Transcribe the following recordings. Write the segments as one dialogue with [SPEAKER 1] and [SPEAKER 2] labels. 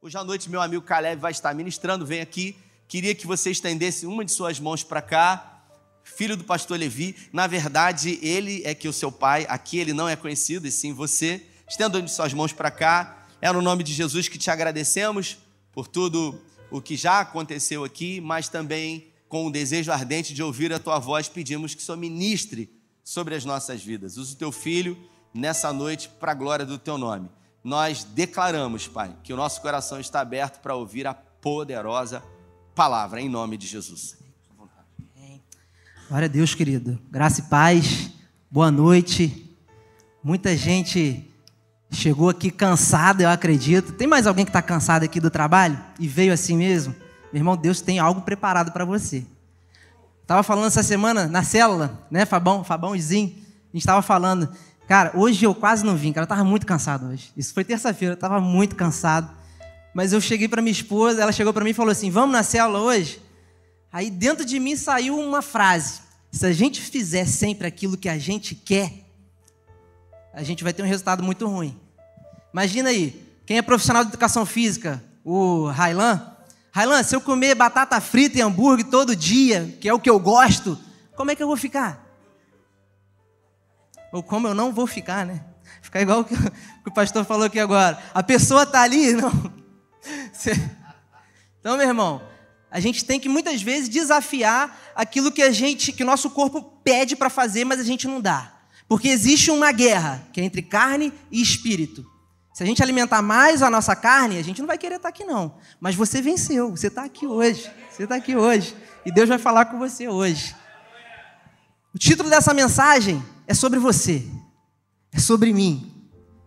[SPEAKER 1] Hoje à noite, meu amigo Caleb vai estar ministrando, vem aqui. Queria que você estendesse uma de suas mãos para cá. Filho do pastor Levi, na verdade, ele é que o seu pai, aqui ele não é conhecido, e sim você. Estenda de suas mãos para cá. É no nome de Jesus que te agradecemos por tudo o que já aconteceu aqui, mas também com o desejo ardente de ouvir a tua voz, pedimos que o Senhor ministre sobre as nossas vidas. Usa o teu filho nessa noite para a glória do teu nome. Nós declaramos, Pai, que o nosso coração está aberto para ouvir a poderosa palavra, em nome de Jesus.
[SPEAKER 2] Glória a Deus, querido. Graça e paz. Boa noite. Muita gente chegou aqui cansada, eu acredito. Tem mais alguém que está cansado aqui do trabalho e veio assim mesmo? Meu irmão, Deus tem algo preparado para você. Tava falando essa semana na célula, né, Fabão, Fabãozinho. A gente estava falando, cara, hoje eu quase não vim, cara, eu tava muito cansado hoje. Isso foi terça-feira, eu tava muito cansado. Mas eu cheguei para minha esposa, ela chegou para mim e falou assim: "Vamos na célula hoje?" Aí dentro de mim saiu uma frase: se a gente fizer sempre aquilo que a gente quer, a gente vai ter um resultado muito ruim. Imagina aí, quem é profissional de educação física, o Railan, Railan, se eu comer batata frita e hambúrguer todo dia, que é o que eu gosto, como é que eu vou ficar? Ou como eu não vou ficar, né? Ficar igual o que, o pastor falou aqui agora. A pessoa está ali, não. Então, meu irmão, a gente tem que muitas vezes desafiar aquilo que a gente, que o nosso corpo pede para fazer, mas a gente não dá. Porque existe uma guerra que é entre carne e espírito. Se a gente alimentar mais a nossa carne, a gente não vai querer estar aqui não. Mas você venceu, você está aqui hoje. Você está aqui hoje. E Deus vai falar com você hoje. O título dessa mensagem é sobre você. É sobre mim.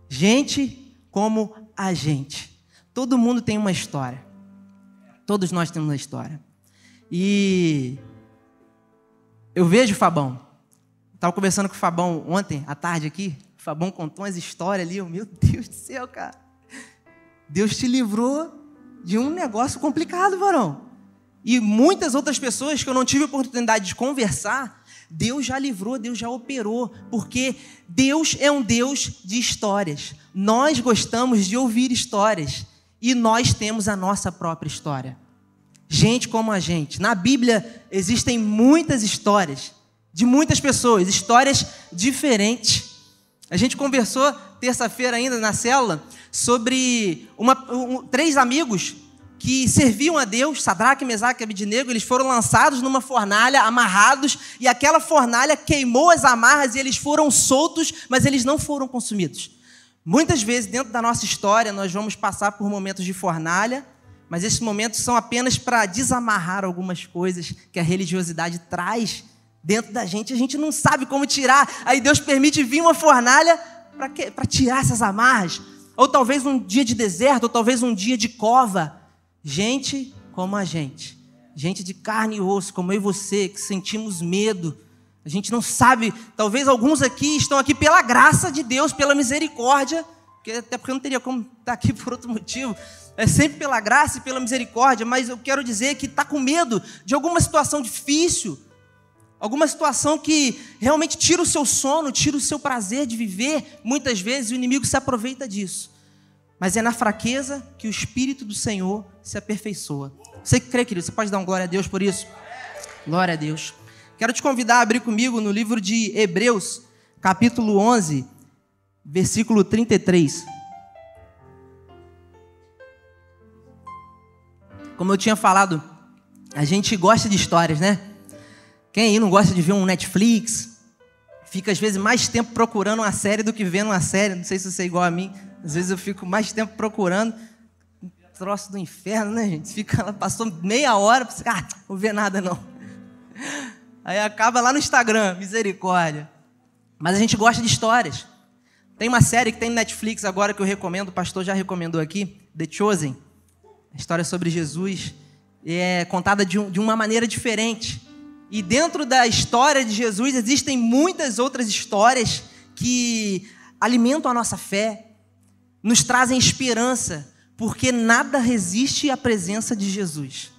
[SPEAKER 2] Gente como a gente. Todo mundo tem uma história. Todos nós temos uma história. E eu vejo o Fabão. Estava conversando com o Fabão ontem, à tarde aqui. O Fabão contou umas histórias ali, eu, meu Deus do céu, cara. Deus te livrou de um negócio complicado, varão. E muitas outras pessoas que eu não tive oportunidade de conversar, Deus já livrou, Deus já operou, porque Deus é um Deus de histórias. Nós gostamos de ouvir histórias e nós temos a nossa própria história. Gente como a gente. Na Bíblia existem muitas histórias de muitas pessoas, histórias diferentes. A gente conversou terça-feira ainda na célula sobre uma, um, três amigos que serviam a Deus, Sadraque, Mesaque e Abidnego, eles foram lançados numa fornalha, amarrados, e aquela fornalha queimou as amarras e eles foram soltos, mas eles não foram consumidos. Muitas vezes, dentro da nossa história, nós vamos passar por momentos de fornalha, mas esses momentos são apenas para desamarrar algumas coisas que a religiosidade traz dentro da gente, a gente não sabe como tirar. Aí Deus permite vir uma fornalha para tirar essas amarras. Ou talvez um dia de deserto, ou talvez um dia de cova. Gente como a gente, gente de carne e osso, como eu e você, que sentimos medo. A gente não sabe, talvez alguns aqui estão aqui pela graça de Deus, pela misericórdia, porque, até porque eu não teria como estar aqui por outro motivo. É sempre pela graça e pela misericórdia, mas eu quero dizer que está com medo de alguma situação difícil, alguma situação que realmente tira o seu sono, tira o seu prazer de viver, muitas vezes o inimigo se aproveita disso. Mas é na fraqueza que o Espírito do Senhor se aperfeiçoa. Você que crê, querido, você pode dar um glória a Deus por isso? Glória a Deus. Quero te convidar a abrir comigo no livro de Hebreus, capítulo 11, versículo 33. Como eu tinha falado, a gente gosta de histórias, né? Quem aí não gosta de ver um Netflix? Fica às vezes mais tempo procurando uma série do que vendo uma série. Não sei se você é igual a mim. Às vezes eu fico mais tempo procurando. Um troço do inferno, né, gente? Fica lá, passou meia hora, você, ah, não vou ver nada não. Aí acaba lá no Instagram, misericórdia. Mas a gente gosta de histórias. Tem uma série que tem no Netflix agora que eu recomendo, o pastor já recomendou aqui, The Chosen. A história sobre Jesus. É contada de, um, de uma maneira diferente. E dentro da história de Jesus existem muitas outras histórias que alimentam a nossa fé, nos trazem esperança, porque nada resiste à presença de Jesus.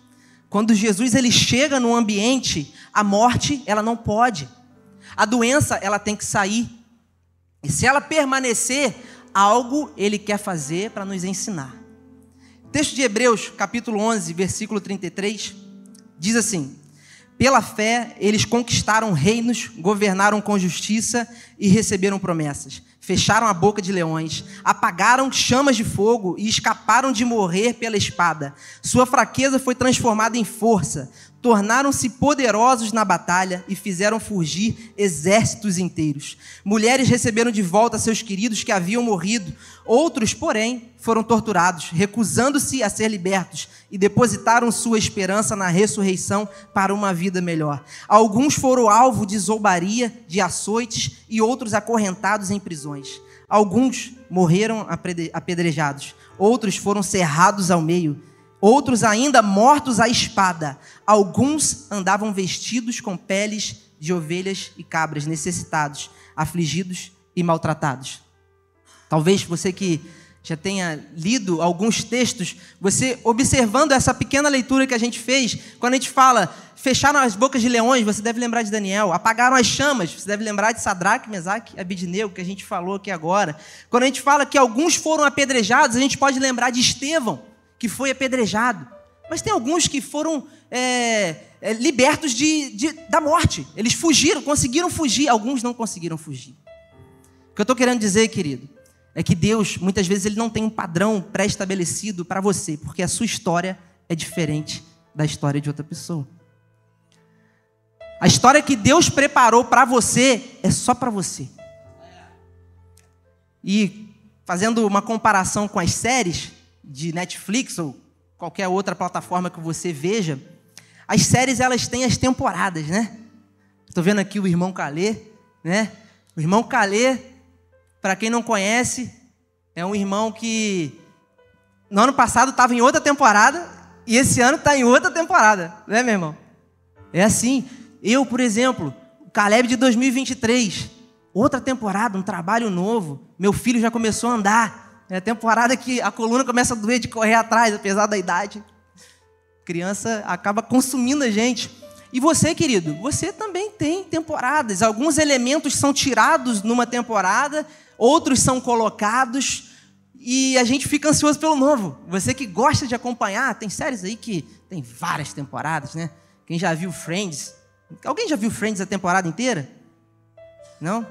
[SPEAKER 2] Quando Jesus ele chega no ambiente, a morte ela não pode. A doença ela tem que sair. E se ela permanecer, algo ele quer fazer para nos ensinar. texto de Hebreus, capítulo 11, versículo 33, diz assim: Pela fé, eles conquistaram reinos, governaram com justiça e receberam promessas fecharam a boca de leões, apagaram chamas de fogo e escaparam de morrer pela espada. Sua fraqueza foi transformada em força, tornaram-se poderosos na batalha e fizeram fugir exércitos inteiros. Mulheres receberam de volta seus queridos que haviam morrido, outros, porém, foram torturados, recusando-se a ser libertos e depositaram sua esperança na ressurreição para uma vida melhor. Alguns foram alvo de zombaria, de açoites e outros acorrentados em prisões. Alguns morreram apedrejados, outros foram cerrados ao meio outros ainda mortos à espada. Alguns andavam vestidos com peles de ovelhas e cabras, necessitados, afligidos e maltratados. Talvez você que já tenha lido alguns textos, você observando essa pequena leitura que a gente fez, quando a gente fala fecharam as bocas de leões, você deve lembrar de Daniel, apagaram as chamas, você deve lembrar de Sadraque, Mesaque Abidnego, que a gente falou aqui agora. Quando a gente fala que alguns foram apedrejados, a gente pode lembrar de Estevão, que foi apedrejado. Mas tem alguns que foram é, é, libertos de, de, da morte. Eles fugiram, conseguiram fugir. Alguns não conseguiram fugir. O que eu estou querendo dizer, querido, é que Deus, muitas vezes, ele não tem um padrão pré-estabelecido para você, porque a sua história é diferente da história de outra pessoa. A história que Deus preparou para você é só para você. E fazendo uma comparação com as séries, de Netflix ou qualquer outra plataforma que você veja, as séries elas têm as temporadas, né? Estou vendo aqui o irmão Calê, né? O irmão Calê, para quem não conhece, é um irmão que no ano passado estava em outra temporada e esse ano está em outra temporada, né, meu irmão? É assim. Eu, por exemplo, Caleb de 2023, outra temporada, um trabalho novo. Meu filho já começou a andar. É a temporada que a coluna começa a doer de correr atrás, apesar da idade. Criança acaba consumindo a gente. E você, querido, você também tem temporadas. Alguns elementos são tirados numa temporada, outros são colocados e a gente fica ansioso pelo novo. Você que gosta de acompanhar, tem séries aí que tem várias temporadas, né? Quem já viu Friends? Alguém já viu Friends a temporada inteira? Não?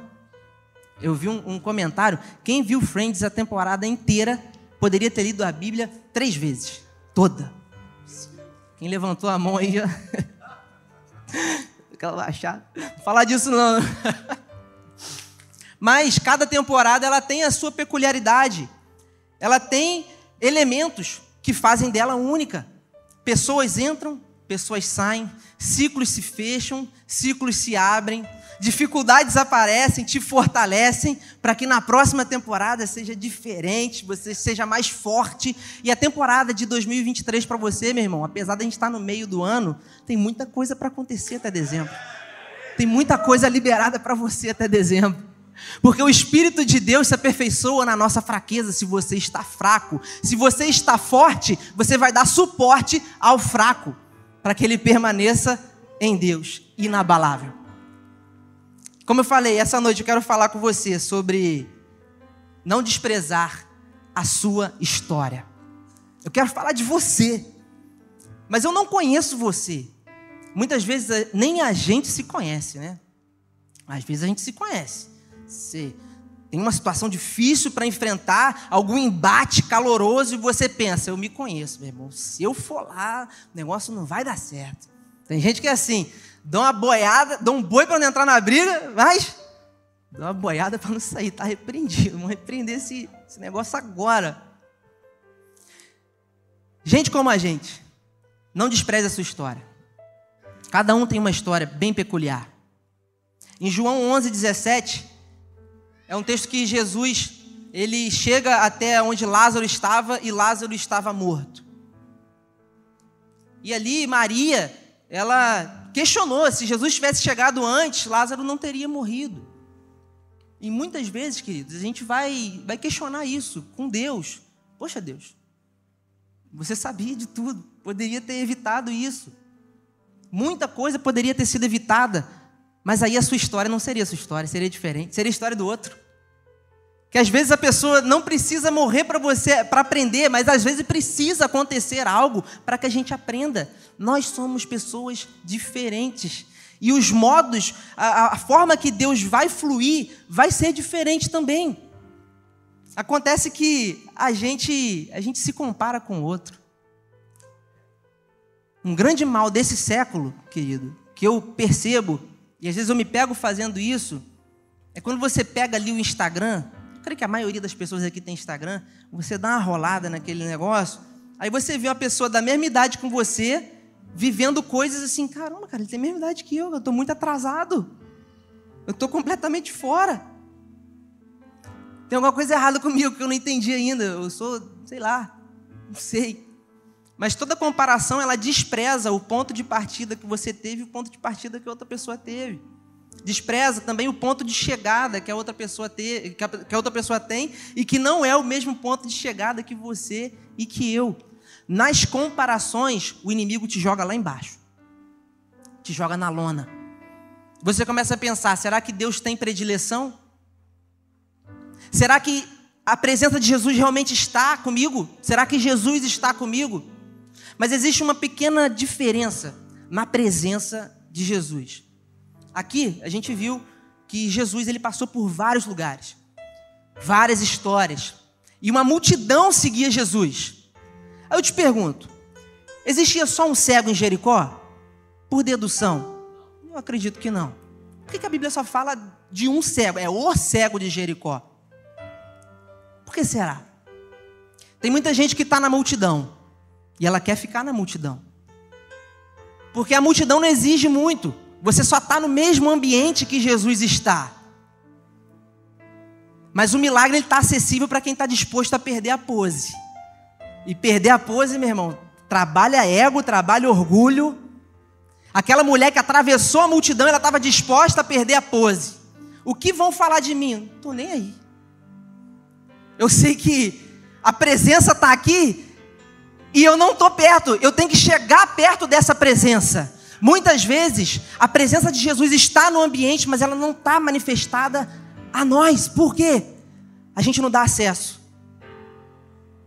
[SPEAKER 2] Eu vi um, um comentário. Quem viu Friends a temporada inteira poderia ter lido a Bíblia três vezes. Toda. Quem levantou a mão aí já. Aquela baixada. Não falar disso não. Mas cada temporada ela tem a sua peculiaridade. Ela tem elementos que fazem dela única. Pessoas entram, pessoas saem, ciclos se fecham, ciclos se abrem, dificuldades aparecem, te fortalecem para que na próxima temporada seja diferente, você seja mais forte. E a temporada de 2023 para você, meu irmão, apesar de a gente estar no meio do ano, tem muita coisa para acontecer até dezembro. Tem muita coisa liberada para você até dezembro. Porque o Espírito de Deus se aperfeiçoa na nossa fraqueza se você está fraco. Se você está forte, você vai dar suporte ao fraco, para que ele permaneça em Deus, inabalável. Como eu falei, essa noite eu quero falar com você sobre não desprezar a sua história. Eu quero falar de você, mas eu não conheço você. Muitas vezes eh, nem a gente se conhece, né? Às vezes a gente se conhece. Você tem uma situação difícil para enfrentar, algum embate caloroso e você pensa: eu me conheço, meu irmão. Se eu for lá, o negócio não vai dar certo. Tem gente que é assim: dou uma boiada, dou um boi para não entrar na briga, mas dou uma boiada para não sair, está repreendido. Vamos repreender esse, esse negócio agora. Gente como a gente, não despreze a sua história. Cada um tem uma história bem peculiar. Em João 11, 17, é um texto que Jesus ele chega até onde Lázaro estava e Lázaro estava morto. E ali Maria, ela questionou: se Jesus tivesse chegado antes, Lázaro não teria morrido. E muitas vezes, queridos, a gente vai, vai questionar isso com Deus. Poxa, Deus, você sabia de tudo, poderia ter evitado isso. Muita coisa poderia ter sido evitada, mas aí a sua história não seria a sua história, seria diferente, seria a história do outro. Que às vezes a pessoa não precisa morrer para você para aprender, mas às vezes precisa acontecer algo para que a gente aprenda. Nós somos pessoas diferentes. E os modos, a, a forma que Deus vai fluir, vai ser diferente também. Acontece que a gente, a gente se compara com o outro. Um grande mal desse século, querido, que eu percebo, e às vezes eu me pego fazendo isso, é quando você pega ali o Instagram, creio que a maioria das pessoas aqui tem Instagram, você dá uma rolada naquele negócio, aí você vê uma pessoa da mesma idade com você, vivendo coisas assim, caramba, cara, ele tem a mesma idade que eu, eu estou muito atrasado, eu estou completamente fora. Tem alguma coisa errada comigo que eu não entendi ainda. Eu sou, sei lá, não sei. Mas toda comparação ela despreza o ponto de partida que você teve e o ponto de partida que outra pessoa teve. Despreza também o ponto de chegada que a outra pessoa que a outra pessoa tem e que não é o mesmo ponto de chegada que você e que eu. Nas comparações, o inimigo te joga lá embaixo. Te joga na lona. Você começa a pensar, será que Deus tem predileção? Será que a presença de Jesus realmente está comigo? Será que Jesus está comigo? Mas existe uma pequena diferença na presença de Jesus. Aqui a gente viu que Jesus ele passou por vários lugares, várias histórias, e uma multidão seguia Jesus. Aí eu te pergunto: existia só um cego em Jericó? Por dedução? Eu acredito que não. Por que a Bíblia só fala de um cego? É o cego de Jericó. Por que será? Tem muita gente que está na multidão e ela quer ficar na multidão. Porque a multidão não exige muito. Você só está no mesmo ambiente que Jesus está. Mas o milagre está acessível para quem está disposto a perder a pose. E perder a pose, meu irmão, trabalha ego, trabalha orgulho. Aquela mulher que atravessou a multidão, ela estava disposta a perder a pose. O que vão falar de mim? Não estou nem aí. Eu sei que a presença está aqui e eu não estou perto. Eu tenho que chegar perto dessa presença. Muitas vezes a presença de Jesus está no ambiente, mas ela não está manifestada a nós. Por quê? A gente não dá acesso.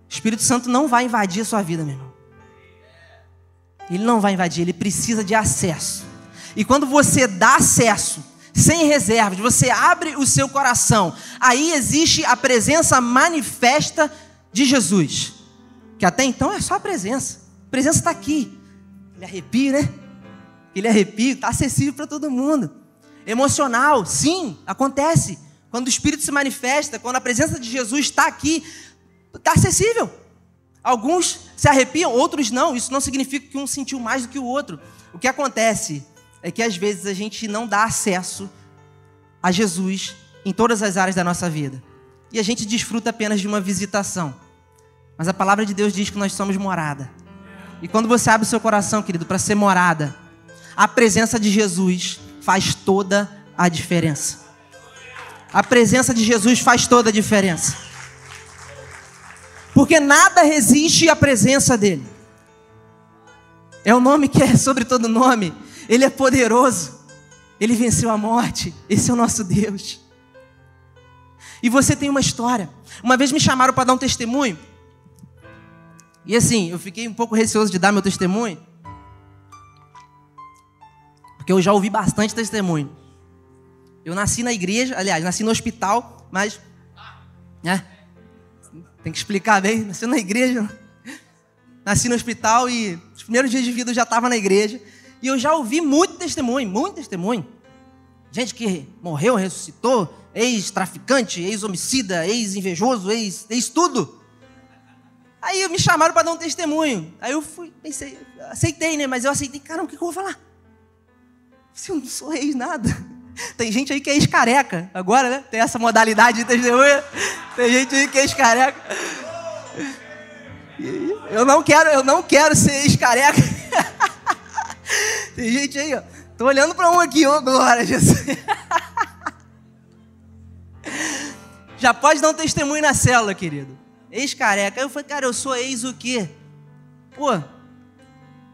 [SPEAKER 2] O Espírito Santo não vai invadir a sua vida, meu irmão. Ele não vai invadir, ele precisa de acesso. E quando você dá acesso, sem reservas, você abre o seu coração, aí existe a presença manifesta de Jesus. Que até então é só a presença. A presença está aqui. Ele arrepia, né? Ele arrepia, está acessível para todo mundo. Emocional, sim, acontece. Quando o Espírito se manifesta, quando a presença de Jesus está aqui, está acessível. Alguns se arrepiam, outros não. Isso não significa que um sentiu mais do que o outro. O que acontece é que às vezes a gente não dá acesso a Jesus em todas as áreas da nossa vida. E a gente desfruta apenas de uma visitação. Mas a palavra de Deus diz que nós somos morada. E quando você abre o seu coração, querido, para ser morada, a presença de Jesus faz toda a diferença. A presença de Jesus faz toda a diferença. Porque nada resiste à presença dele. É o nome que é sobre todo nome. Ele é poderoso. Ele venceu a morte. Esse é o nosso Deus. E você tem uma história. Uma vez me chamaram para dar um testemunho. E assim, eu fiquei um pouco receoso de dar meu testemunho. Porque eu já ouvi bastante testemunho. Eu nasci na igreja, aliás, nasci no hospital, mas. Né? Tem que explicar bem. Nasci na igreja. Nasci no hospital e os primeiros dias de vida eu já estava na igreja. E eu já ouvi muito testemunho, muito testemunho. Gente que morreu, ressuscitou, ex-traficante, ex-homicida, ex-invejoso, ex, ex-tudo. Aí me chamaram para dar um testemunho. Aí eu fui, pensei, aceitei, né? Mas eu aceitei, caramba, o que, que eu vou falar? Se eu não sou ex nada. Tem gente aí que é ex-careca. Agora, né? Tem essa modalidade de testemunha. Tem gente aí que é ex-careca. Eu não quero, eu não quero ser ex-careca. Tem gente aí, ó. Tô olhando para um aqui, oh, glória, Jesus. Já pode dar um testemunho na célula, querido. Ex-careca. Aí eu falei, cara, eu sou ex o quê? Pô,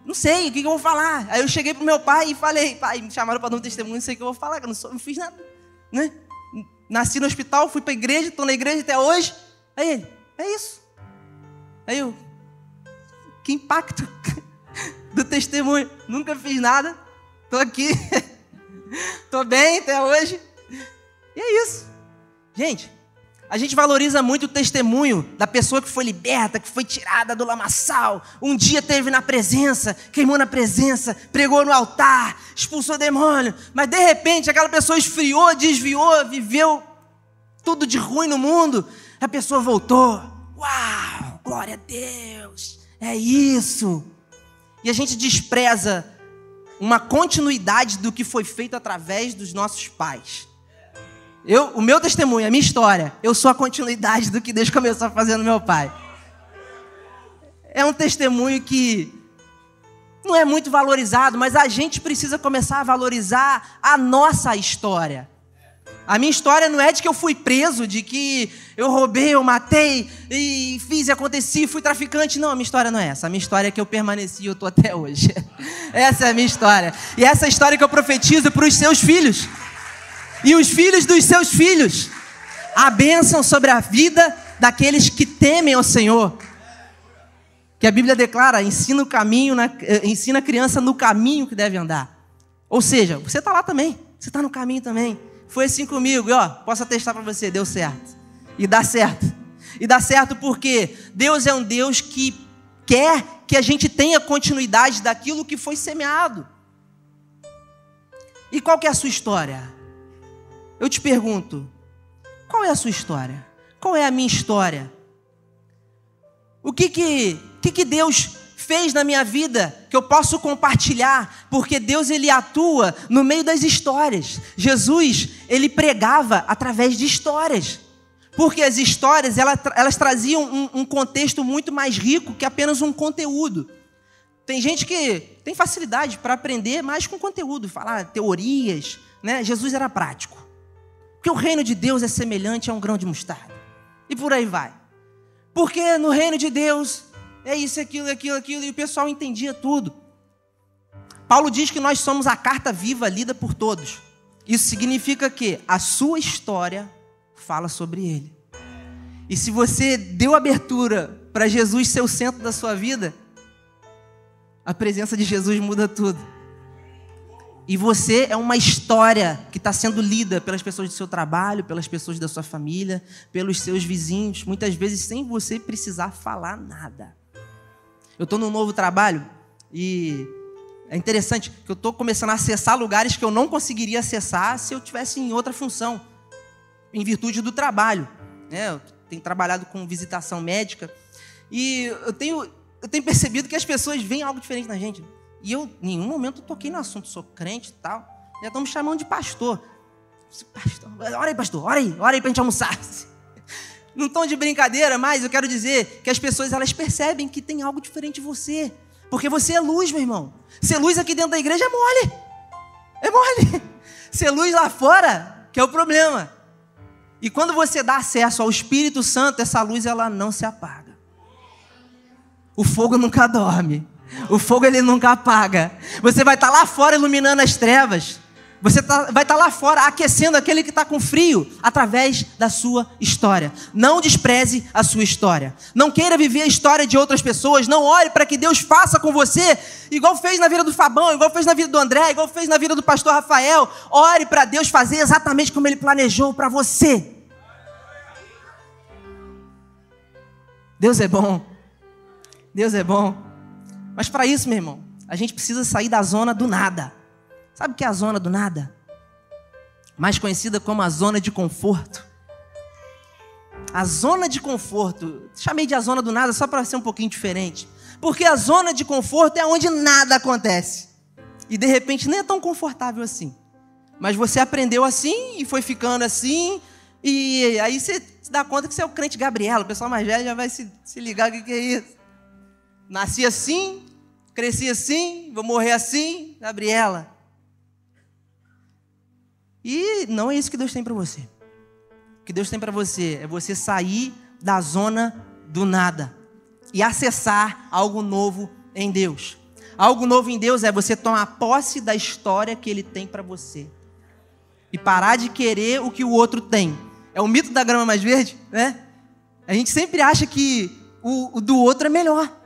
[SPEAKER 2] não sei, o que, que eu vou falar? Aí eu cheguei pro meu pai e falei, pai, me chamaram para dar um testemunho, não sei o que eu vou falar, eu não, sou, não fiz nada, né? nasci no hospital, fui para a igreja, estou na igreja até hoje. Aí ele, é isso. Aí eu, que impacto do testemunho. Nunca fiz nada, estou aqui, estou bem até hoje. E é isso. Gente, a gente valoriza muito o testemunho da pessoa que foi liberta, que foi tirada do lamaçal. Um dia teve na presença, queimou na presença, pregou no altar, expulsou demônio. Mas de repente aquela pessoa esfriou, desviou, viveu tudo de ruim no mundo. A pessoa voltou. Uau, glória a Deus. É isso. E a gente despreza uma continuidade do que foi feito através dos nossos pais. Eu, o meu testemunho, a minha história, eu sou a continuidade do que Deus começou a fazer no meu pai. É um testemunho que não é muito valorizado, mas a gente precisa começar a valorizar a nossa história. A minha história não é de que eu fui preso, de que eu roubei, eu matei e fiz e aconteci, fui traficante. Não, a minha história não é essa. A minha história é que eu permaneci e eu estou até hoje. Essa é a minha história. E essa é a história que eu profetizo para os seus filhos e os filhos dos seus filhos. A bênção sobre a vida daqueles que temem ao Senhor. Que a Bíblia declara: ensina o caminho, na, eh, ensina a criança no caminho que deve andar. Ou seja, você está lá também, você está no caminho também. Foi assim comigo, e ó, posso atestar para você, deu certo. E dá certo. E dá certo porque Deus é um Deus que quer que a gente tenha continuidade daquilo que foi semeado. E qual que é a sua história? Eu te pergunto, qual é a sua história? Qual é a minha história? O que que, que, que Deus fez na minha vida que eu posso compartilhar? Porque Deus ele atua no meio das histórias. Jesus ele pregava através de histórias. Porque as histórias elas, elas traziam um, um contexto muito mais rico que apenas um conteúdo. Tem gente que tem facilidade para aprender mais com conteúdo, falar teorias. Né? Jesus era prático. Porque o reino de Deus é semelhante a um grão de mostarda. E por aí vai. Porque no reino de Deus é isso, aquilo, aquilo, aquilo, e o pessoal entendia tudo. Paulo diz que nós somos a carta viva lida por todos. Isso significa que a sua história fala sobre ele. E se você deu abertura para Jesus ser o centro da sua vida, a presença de Jesus muda tudo. E você é uma história que está sendo lida pelas pessoas do seu trabalho, pelas pessoas da sua família, pelos seus vizinhos, muitas vezes sem você precisar falar nada. Eu estou num novo trabalho e é interessante que eu estou começando a acessar lugares que eu não conseguiria acessar se eu tivesse em outra função, em virtude do trabalho. Né? Eu tenho trabalhado com visitação médica e eu tenho, eu tenho percebido que as pessoas veem algo diferente na gente. E eu, em nenhum momento, toquei no assunto, sou crente e tal. Já estão me chamando de pastor. pastor. Ora aí, pastor, ora aí, ora aí para a gente almoçar. Num tom de brincadeira, mas eu quero dizer que as pessoas elas percebem que tem algo diferente de você. Porque você é luz, meu irmão. Ser luz aqui dentro da igreja é mole. É mole. Ser luz lá fora, que é o problema. E quando você dá acesso ao Espírito Santo, essa luz ela não se apaga. O fogo nunca dorme. O fogo ele nunca apaga. Você vai estar lá fora iluminando as trevas. Você tá, vai estar lá fora aquecendo aquele que está com frio através da sua história. Não despreze a sua história. Não queira viver a história de outras pessoas. Não ore para que Deus faça com você igual fez na vida do Fabão, igual fez na vida do André, igual fez na vida do pastor Rafael. Ore para Deus fazer exatamente como ele planejou para você. Deus é bom. Deus é bom. Mas para isso, meu irmão, a gente precisa sair da zona do nada. Sabe o que é a zona do nada? Mais conhecida como a zona de conforto. A zona de conforto, chamei de a zona do nada só para ser um pouquinho diferente. Porque a zona de conforto é onde nada acontece. E de repente nem é tão confortável assim. Mas você aprendeu assim e foi ficando assim. E aí você se dá conta que você é o crente Gabriela. O pessoal mais velho já vai se, se ligar o que, que é isso. Nasci assim, cresci assim, vou morrer assim, Gabriela. E não é isso que Deus tem para você. O que Deus tem para você é você sair da zona do nada e acessar algo novo em Deus. Algo novo em Deus é você tomar posse da história que Ele tem para você. e parar de querer o que o outro tem. É o mito da grama mais verde, né? A gente sempre acha que o, o do outro é melhor.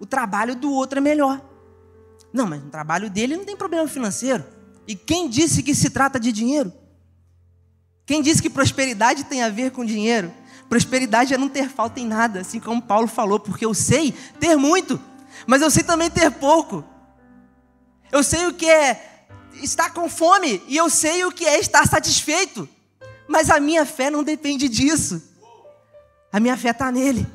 [SPEAKER 2] O trabalho do outro é melhor. Não, mas no trabalho dele não tem problema financeiro. E quem disse que se trata de dinheiro? Quem disse que prosperidade tem a ver com dinheiro? Prosperidade é não ter falta em nada, assim como Paulo falou, porque eu sei ter muito, mas eu sei também ter pouco. Eu sei o que é estar com fome e eu sei o que é estar satisfeito. Mas a minha fé não depende disso. A minha fé está nele.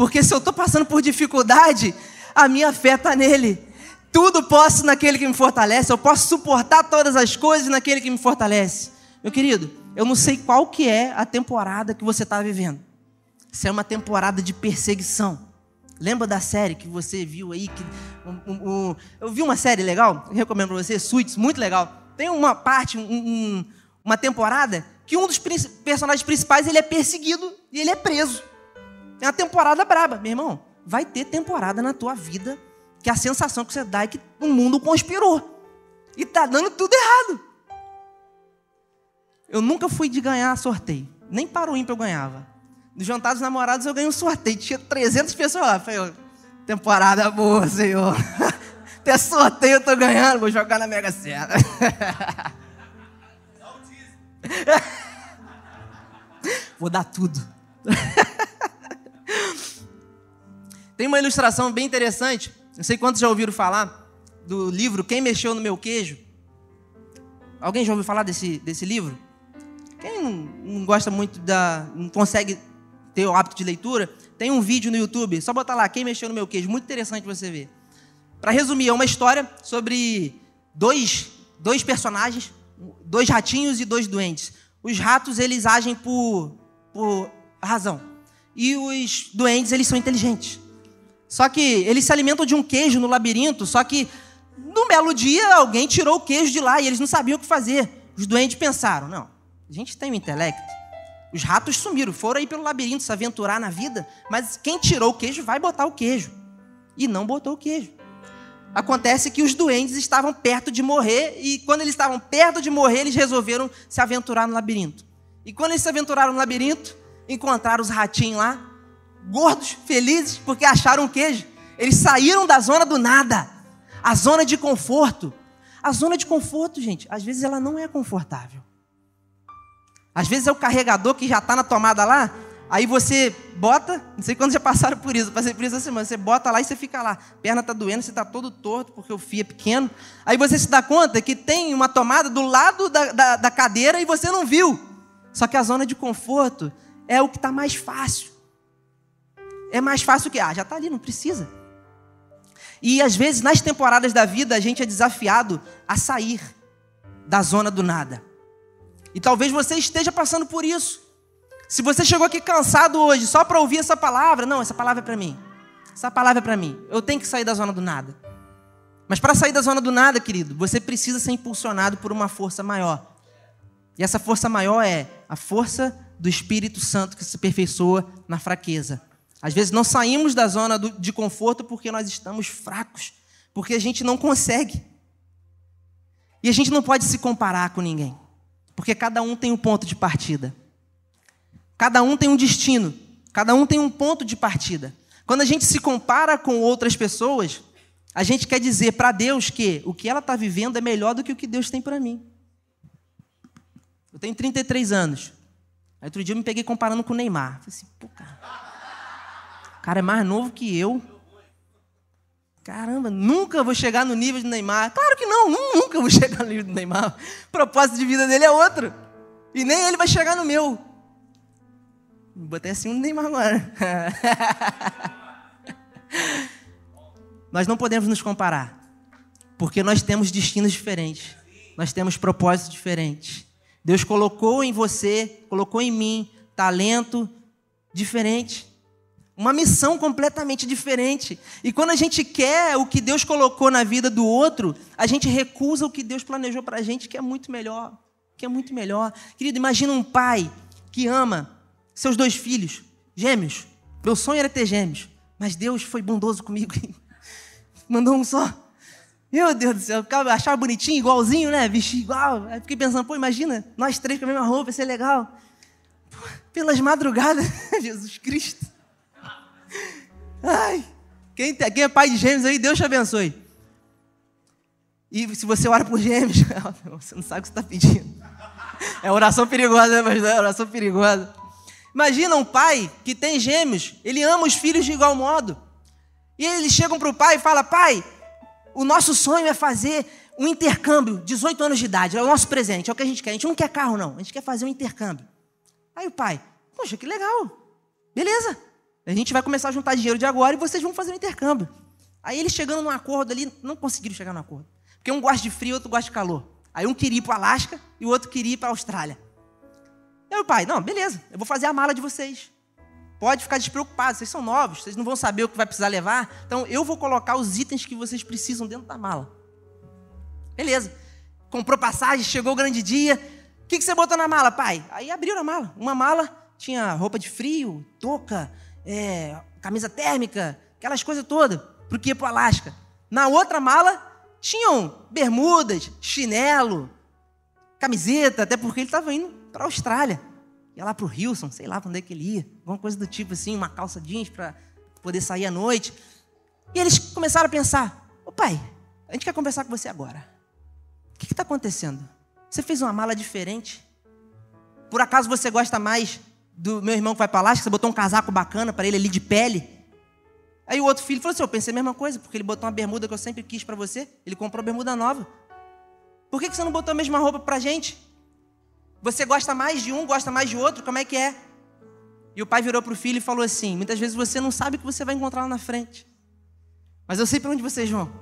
[SPEAKER 2] Porque se eu estou passando por dificuldade, a minha fé está nele. Tudo posso naquele que me fortalece. Eu posso suportar todas as coisas naquele que me fortalece. Meu querido, eu não sei qual que é a temporada que você está vivendo. Se é uma temporada de perseguição. Lembra da série que você viu aí? Que, um, um, um, eu vi uma série legal, recomendo para você, Suits, muito legal. Tem uma parte, uma temporada, que um dos personagens principais ele é perseguido e ele é preso. É uma temporada braba. Meu irmão, vai ter temporada na tua vida que a sensação que você dá é que o mundo conspirou. E tá dando tudo errado. Eu nunca fui de ganhar sorteio. Nem para o ímpio eu ganhava. No jantar dos namorados eu ganhei um sorteio. Tinha 300 pessoas lá. Falei, temporada boa, senhor. Até sorteio eu tô ganhando. Vou jogar na Mega Sena. Vou dar tudo. Tem uma ilustração bem interessante. Não sei quantos já ouviram falar do livro Quem Mexeu no Meu Queijo. Alguém já ouviu falar desse, desse livro? Quem não, gosta muito da. não consegue ter o hábito de leitura, tem um vídeo no YouTube, só botar lá, quem mexeu no meu queijo, muito interessante você ver. Para resumir, é uma história sobre dois, dois personagens, dois ratinhos e dois doentes. Os ratos, eles agem por, por razão. E os doentes, eles são inteligentes. Só que eles se alimentam de um queijo no labirinto, só que num belo dia alguém tirou o queijo de lá e eles não sabiam o que fazer. Os doentes pensaram, não, a gente tem o um intelecto, os ratos sumiram, foram aí pelo labirinto se aventurar na vida, mas quem tirou o queijo vai botar o queijo. E não botou o queijo. Acontece que os doentes estavam perto de morrer, e quando eles estavam perto de morrer, eles resolveram se aventurar no labirinto. E quando eles se aventuraram no labirinto, encontraram os ratinhos lá, gordos, felizes, porque acharam queijo. Eles saíram da zona do nada, a zona de conforto. A zona de conforto, gente, às vezes ela não é confortável. Às vezes é o carregador que já está na tomada lá, aí você bota, não sei quando já passaram por isso, passei por isso essa semana, você bota lá e você fica lá, perna está doendo, você está todo torto porque o fio é pequeno, aí você se dá conta que tem uma tomada do lado da, da, da cadeira e você não viu. Só que a zona de conforto é o que está mais fácil. É mais fácil que, ah, já está ali, não precisa. E às vezes nas temporadas da vida a gente é desafiado a sair da zona do nada. E talvez você esteja passando por isso. Se você chegou aqui cansado hoje só para ouvir essa palavra, não, essa palavra é para mim. Essa palavra é para mim. Eu tenho que sair da zona do nada. Mas para sair da zona do nada, querido, você precisa ser impulsionado por uma força maior. E essa força maior é a força do Espírito Santo que se aperfeiçoa na fraqueza. Às vezes não saímos da zona de conforto porque nós estamos fracos, porque a gente não consegue. E a gente não pode se comparar com ninguém. Porque cada um tem um ponto de partida. Cada um tem um destino. Cada um tem um ponto de partida. Quando a gente se compara com outras pessoas, a gente quer dizer para Deus que o que ela está vivendo é melhor do que o que Deus tem para mim. Eu tenho 33 anos. Aí outro dia eu me peguei comparando com o Neymar. Falei assim, pô, cara. O cara é mais novo que eu. Caramba, nunca vou chegar no nível de Neymar. Claro que não, nunca vou chegar no nível do Neymar. O propósito de vida dele é outro. E nem ele vai chegar no meu. Botei assim um Neymar agora. nós não podemos nos comparar. Porque nós temos destinos diferentes. Nós temos propósitos diferentes. Deus colocou em você, colocou em mim, talento diferente uma missão completamente diferente. E quando a gente quer o que Deus colocou na vida do outro, a gente recusa o que Deus planejou para a gente, que é muito melhor. Que é muito melhor. Querido, imagina um pai que ama seus dois filhos, gêmeos. Meu sonho era ter gêmeos, mas Deus foi bondoso comigo mandou um só. Meu Deus do céu, eu achava bonitinho, igualzinho, né? Vestir igual. Aí fiquei pensando, pô, imagina, nós três com a mesma roupa, ia ser legal. Pô, pelas madrugadas, Jesus Cristo. Ai, quem, quem é pai de gêmeos aí, Deus te abençoe. E se você ora por gêmeos, você não sabe o que você está pedindo. É oração perigosa, né, pastor? É oração perigosa. Imagina um pai que tem gêmeos, ele ama os filhos de igual modo. E eles chegam para o pai e falam: Pai, o nosso sonho é fazer um intercâmbio, 18 anos de idade, é o nosso presente, é o que a gente quer. A gente não quer carro, não, a gente quer fazer um intercâmbio. Aí o pai, poxa, que legal, beleza. A gente vai começar a juntar dinheiro de agora e vocês vão fazer um intercâmbio. Aí eles chegando num acordo ali, não conseguiram chegar no acordo. Porque um gosta de frio, outro gosta de calor. Aí um queria ir para o Alasca e o outro queria ir para a Austrália. Aí o pai, não, beleza, eu vou fazer a mala de vocês. Pode ficar despreocupado, vocês são novos, vocês não vão saber o que vai precisar levar. Então eu vou colocar os itens que vocês precisam dentro da mala. Beleza. Comprou passagem, chegou o grande dia. O que, que você botou na mala, pai? Aí abriu a mala. Uma mala tinha roupa de frio, touca, é, camisa térmica, aquelas coisas todas, porque ia para o Alasca. Na outra mala tinham bermudas, chinelo, camiseta, até porque ele estava indo para a Austrália ia lá para o Wilson, sei lá para onde é que ele ia, alguma coisa do tipo assim, uma calça jeans para poder sair à noite. E eles começaram a pensar: Ô pai, a gente quer conversar com você agora. O que está acontecendo? Você fez uma mala diferente? Por acaso você gosta mais do meu irmão que vai para lá? Você botou um casaco bacana para ele ali de pele? Aí o outro filho falou assim: Eu pensei a mesma coisa, porque ele botou uma bermuda que eu sempre quis para você. Ele comprou bermuda nova. Por que você não botou a mesma roupa para a gente? Você gosta mais de um, gosta mais de outro? Como é que é? E o pai virou para o filho e falou assim: Muitas vezes você não sabe o que você vai encontrar lá na frente. Mas eu sei para onde vocês vão.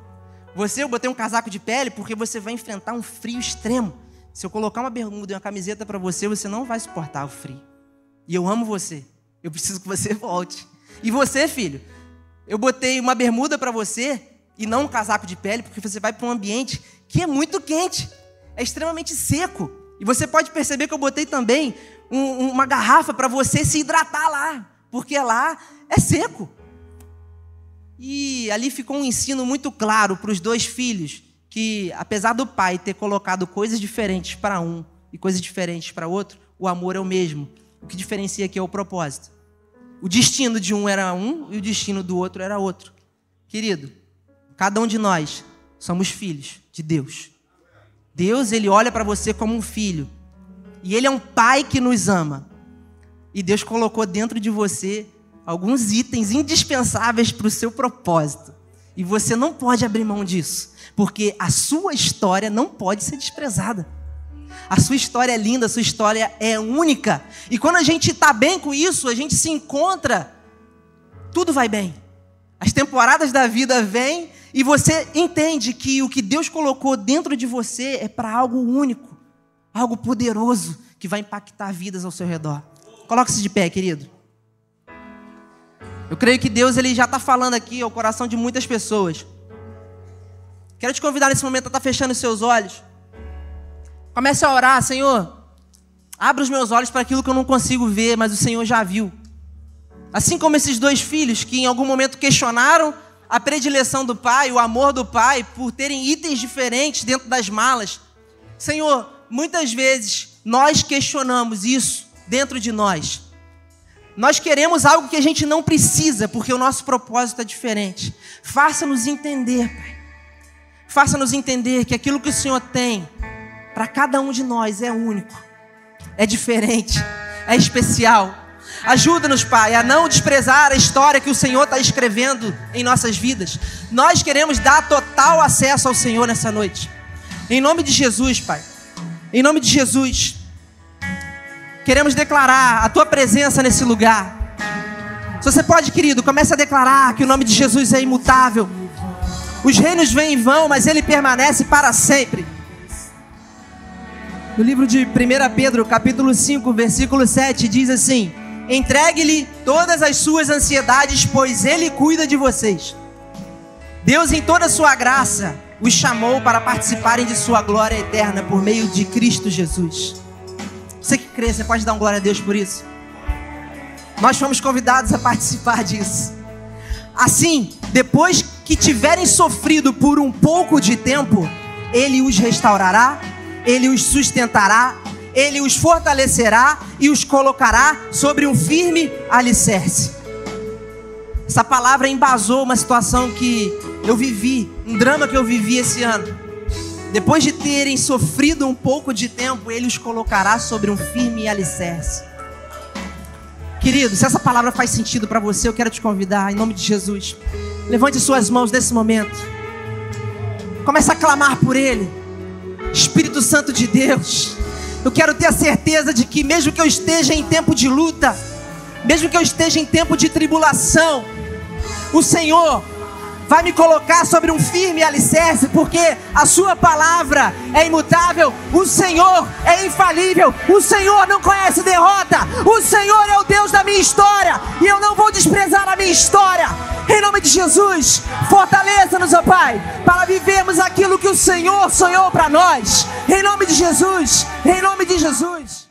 [SPEAKER 2] Você, eu botei um casaco de pele porque você vai enfrentar um frio extremo. Se eu colocar uma bermuda e uma camiseta para você, você não vai suportar o frio. E eu amo você. Eu preciso que você volte. E você, filho, eu botei uma bermuda para você e não um casaco de pele, porque você vai para um ambiente que é muito quente, é extremamente seco. E você pode perceber que eu botei também um, uma garrafa para você se hidratar lá, porque lá é seco. E ali ficou um ensino muito claro para os dois filhos que, apesar do pai ter colocado coisas diferentes para um e coisas diferentes para outro, o amor é o mesmo. O que diferencia aqui é o propósito. O destino de um era um e o destino do outro era outro. Querido, cada um de nós somos filhos de Deus. Deus, ele olha para você como um filho. E ele é um pai que nos ama. E Deus colocou dentro de você alguns itens indispensáveis para o seu propósito. E você não pode abrir mão disso, porque a sua história não pode ser desprezada. A sua história é linda, a sua história é única. E quando a gente está bem com isso, a gente se encontra, tudo vai bem. As temporadas da vida vêm e você entende que o que Deus colocou dentro de você é para algo único, algo poderoso que vai impactar vidas ao seu redor. Coloque-se de pé, querido. Eu creio que Deus ele já está falando aqui ao coração de muitas pessoas. Quero te convidar nesse momento a estar tá fechando os seus olhos. Comece a orar, Senhor. Abra os meus olhos para aquilo que eu não consigo ver, mas o Senhor já viu. Assim como esses dois filhos que em algum momento questionaram a predileção do pai, o amor do pai por terem itens diferentes dentro das malas. Senhor, muitas vezes nós questionamos isso dentro de nós. Nós queremos algo que a gente não precisa, porque o nosso propósito é diferente. Faça-nos entender, Pai. Faça-nos entender que aquilo que o Senhor tem para cada um de nós é único, é diferente, é especial. Ajuda-nos, Pai, a não desprezar a história que o Senhor está escrevendo em nossas vidas. Nós queremos dar total acesso ao Senhor nessa noite. Em nome de Jesus, Pai. Em nome de Jesus. Queremos declarar a tua presença nesse lugar. Se você pode, querido, comece a declarar que o nome de Jesus é imutável. Os reinos vêm e vão, mas ele permanece para sempre. No livro de 1 Pedro, capítulo 5, versículo 7, diz assim: Entregue-lhe todas as suas ansiedades, pois ele cuida de vocês. Deus, em toda a sua graça, os chamou para participarem de sua glória eterna por meio de Cristo Jesus. Você que crê, você pode dar um glória a Deus por isso? Nós fomos convidados a participar disso. Assim, depois que tiverem sofrido por um pouco de tempo, ele os restaurará, ele os sustentará, ele os fortalecerá e os colocará sobre um firme alicerce. Essa palavra embasou uma situação que eu vivi, um drama que eu vivi esse ano. Depois de terem sofrido um pouco de tempo, ele os colocará sobre um firme alicerce. Querido, se essa palavra faz sentido para você, eu quero te convidar, em nome de Jesus. Levante suas mãos nesse momento. Comece a clamar por Ele. Espírito Santo de Deus. Eu quero ter a certeza de que, mesmo que eu esteja em tempo de luta, mesmo que eu esteja em tempo de tribulação, o Senhor vai me colocar sobre um firme alicerce, porque a Sua palavra é imutável, o Senhor é infalível, o Senhor não conhece derrota, o Senhor é o Deus da minha história, e eu não vou desprezar a minha história. Em nome de Jesus, fortaleça-nos, ó Pai, para vivermos aquilo que o Senhor sonhou para nós. Em nome de Jesus, em nome de Jesus.